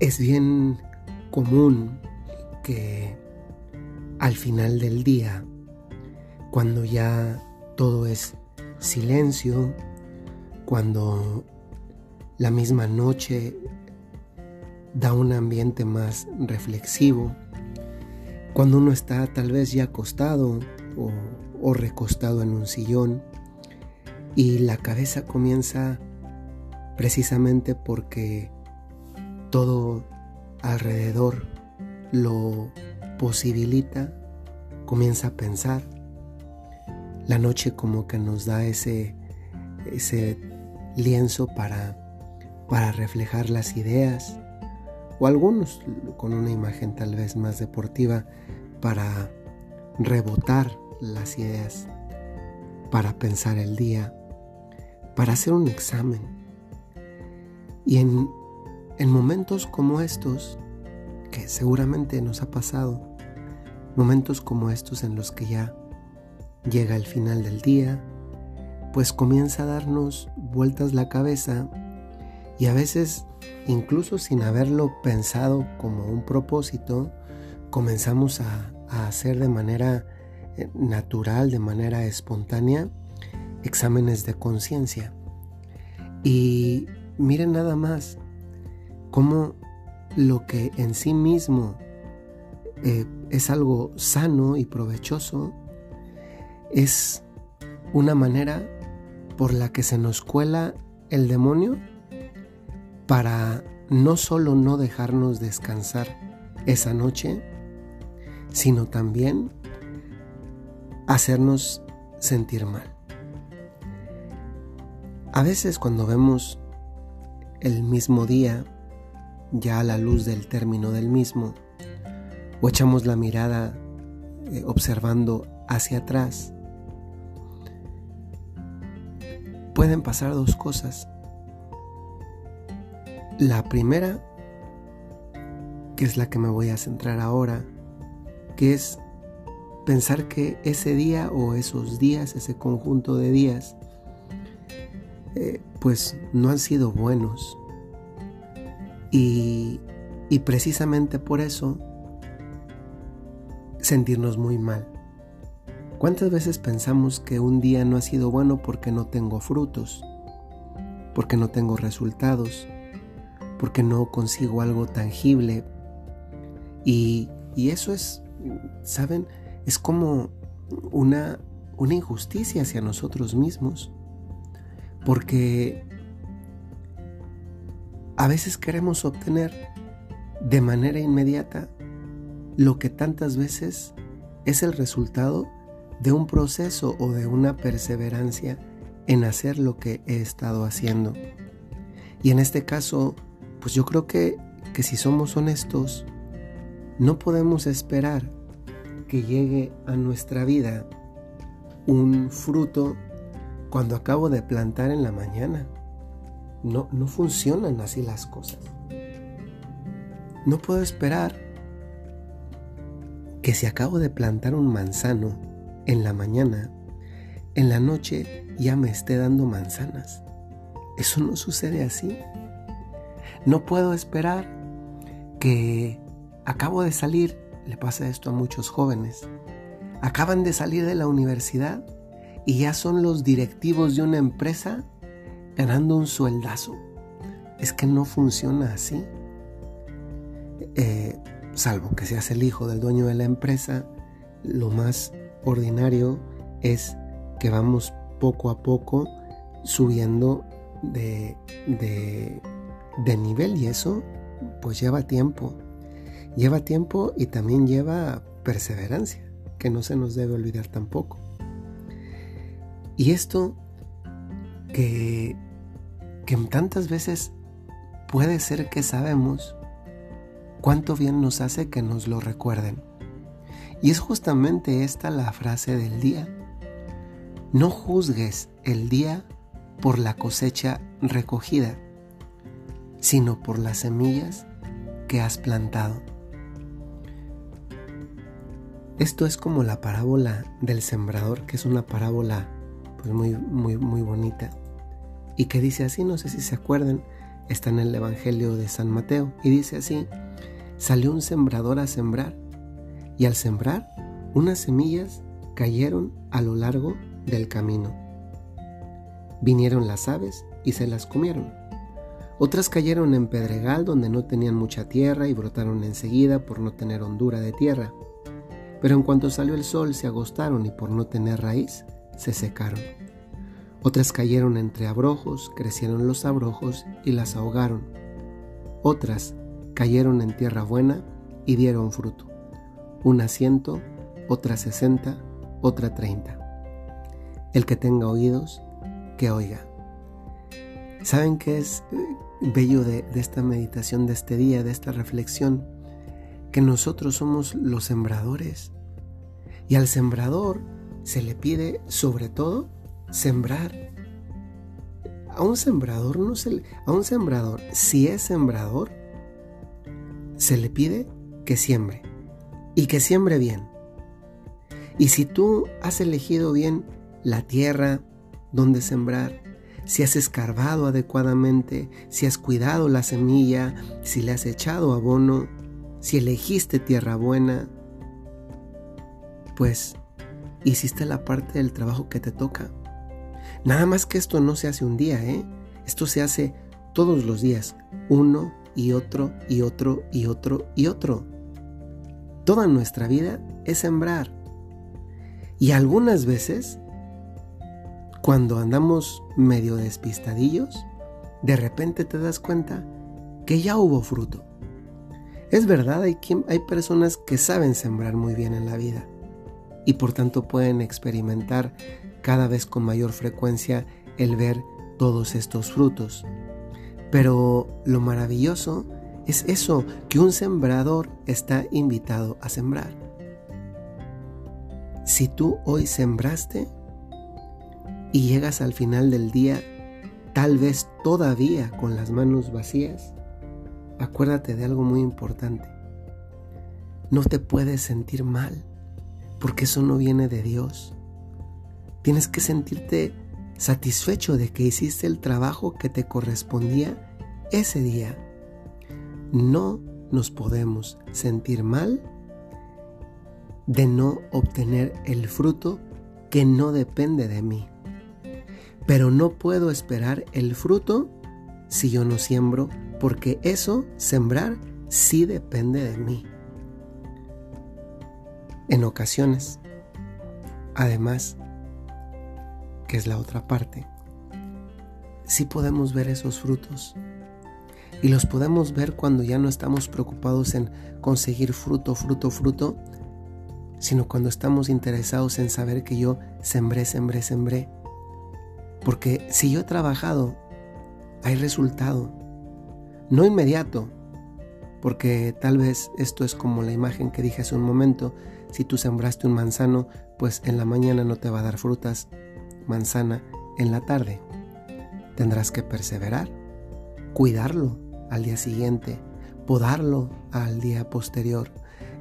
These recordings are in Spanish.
Es bien común que al final del día, cuando ya todo es silencio, cuando la misma noche da un ambiente más reflexivo, cuando uno está tal vez ya acostado o, recostado en un sillón y la cabeza comienza precisamente porque todo alrededor lo posibilita, comienza a pensar. La noche como que nos da ese, ese lienzo para, para reflejar las ideas, o algunos con una imagen tal vez más deportiva para rebotar las ideas, para pensar el día, para hacer un examen. Y en, en momentos como estos, que seguramente nos ha pasado, momentos como estos en los que ya llega el final del día, pues comienza a darnos vueltas la cabeza y a veces, incluso sin haberlo pensado como un propósito, comenzamos a, hacer de manera eh, natural, de manera espontánea, exámenes de conciencia. Y miren nada más cómo lo que en sí mismo eh, es algo sano y provechoso, es una manera por la que se nos cuela el demonio para no solo no dejarnos descansar esa noche, sino también hacernos sentir mal. A veces cuando vemos el mismo día, ya a la luz del término del mismo, o echamos la mirada eh, observando hacia atrás, pueden pasar dos cosas. La primera, que es la que me voy a centrar ahora, que es pensar que ese día o esos días, ese conjunto de días, eh, pues no han sido buenos. Y, y precisamente por eso sentirnos muy mal. ¿Cuántas veces pensamos que un día no ha sido bueno porque no tengo frutos, porque no tengo resultados, porque no consigo algo tangible. Y, eso es, ¿saben? Es como una, una injusticia hacia nosotros mismos. Porque a veces queremos obtener de manera inmediata lo que tantas veces es el resultado de un proceso o de una perseverancia en hacer lo que he estado haciendo. Y en este caso, pues yo creo que, que si somos honestos, no podemos esperar que llegue a nuestra vida un fruto cuando acabo de plantar en la mañana. No, no funcionan así las cosas. No puedo esperar que si acabo de plantar un manzano en la mañana, en la noche ya me esté dando manzanas. Eso no sucede así. No puedo esperar que acabo de salir, le pasa esto a muchos jóvenes, acaban de salir de la universidad y ya son los directivos de una empresa ganando un sueldazo. Es que no funciona así. Eh, salvo que seas el hijo del dueño de la empresa, lo más ordinario es que vamos poco a poco subiendo de, de, de nivel y eso pues lleva tiempo. Lleva tiempo y también lleva perseverancia, que no se nos debe olvidar tampoco. Y esto que, tantas veces puede ser que sabemos cuánto bien nos hace que nos lo recuerden. Y es justamente esta la frase del día. No juzgues el día por la cosecha recogida sino por las semillas que has plantado. Esto es como la parábola del sembrador, que es una parábola pues muy, muy, muy bonita. Y que dice así, no sé si se acuerdan, está en el Evangelio de San Mateo y dice así, salió un sembrador a sembrar y al sembrar unas semillas cayeron a lo largo del camino. Vinieron las aves y se las comieron. Otras cayeron en pedregal donde no tenían mucha tierra y brotaron enseguida por no tener hondura de tierra. Pero en cuanto salió el sol se agostaron y por no tener raíz se secaron. Otras cayeron entre abrojos, crecieron los abrojos y las ahogaron. Otras cayeron en tierra buena y dieron fruto. Una ciento, otra sesenta, otra treinta. El que tenga oídos, que oiga. ¿Saben qué es eh, bello de, de esta meditación, de este día, de esta reflexión? Que nosotros somos los sembradores. Y al sembrador se le pide sobre todo sembrar. A un sembrador no se a un sembrador, si es sembrador, se le pide que siembre y que siembre bien. Y si tú has elegido bien la tierra donde sembrar, si has escarbado adecuadamente, si has cuidado la semilla, si le has echado abono, si elegiste tierra buena, pues hiciste la parte del trabajo que te toca. Nada más que esto no se hace un día, ¿eh? Esto se hace todos los días, uno y otro y otro y otro y otro. Toda nuestra vida es sembrar. Y algunas veces, cuando andamos medio despistadillos, de repente te das cuenta que ya hubo fruto. Es verdad, hay, hay personas que saben sembrar muy bien en la vida y por tanto pueden experimentar cada vez con mayor frecuencia el ver todos estos frutos. Pero lo maravilloso es eso, que un sembrador está invitado a sembrar. Si tú hoy sembraste y llegas al final del día, tal vez todavía con las manos vacías, acuérdate de algo muy importante. No te puedes sentir mal, porque eso no viene de Dios. Tienes que sentirte satisfecho de que hiciste el trabajo que te correspondía ese día. No nos podemos sentir mal de no obtener el fruto que no depende de mí. Pero no puedo esperar el fruto si yo no siembro, porque eso, sembrar, sí depende de mí. En ocasiones, además, que es la otra parte, sí podemos ver esos frutos. Y los podemos ver cuando ya no estamos preocupados en conseguir fruto, fruto, fruto, sino cuando estamos interesados en saber que yo sembré, sembré, sembré. Porque si yo he trabajado, hay resultado. No inmediato, porque tal vez esto es como la imagen que dije hace un momento, si tú sembraste un manzano, pues en la mañana no te va a dar frutas, manzana en la tarde. Tendrás que perseverar, cuidarlo al día siguiente, podarlo al día posterior,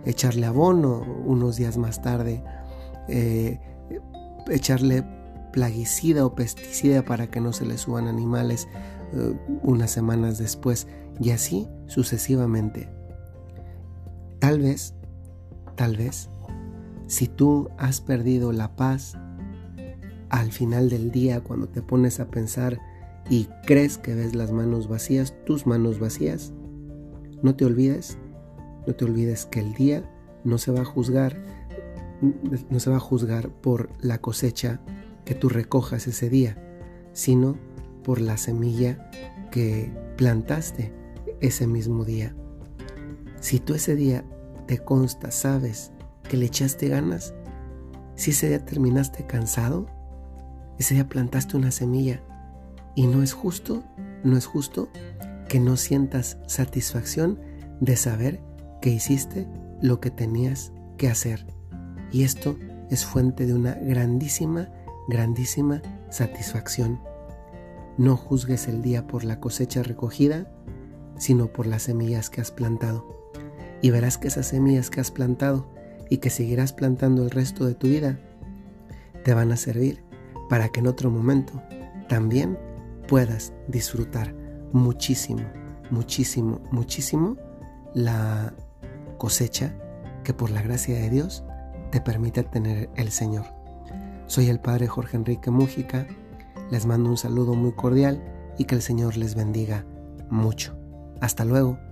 echarle abono unos días más tarde, eh, echarle plaguicida o pesticida para que no se le suban animales eh, unas semanas después y así sucesivamente. Tal vez, tal vez, si tú has perdido la paz al final del día, cuando te pones a pensar y crees que ves las manos vacías, tus manos vacías, no te olvides, no te olvides que el día no se va a juzgar, no se va a juzgar por la cosecha que tú recojas ese día, sino por la semilla que plantaste ese mismo día. Si tú ese día te consta, sabes que le echaste ganas, si ese día terminaste cansado, ese día plantaste una semilla y no es justo, no es justo que no sientas satisfacción de saber que hiciste lo que tenías que hacer. Y esto es fuente de una grandísima, grandísima satisfacción. No juzgues el día por la cosecha recogida, sino por las semillas que has plantado. Y verás que esas semillas que has plantado y que seguirás plantando el resto de tu vida, te van a servir para que en otro momento también puedas disfrutar muchísimo, muchísimo, muchísimo la cosecha que por la gracia de Dios te permite tener el Señor. Soy el Padre Jorge Enrique Mújica, les mando un saludo muy cordial y que el Señor les bendiga mucho. Hasta luego.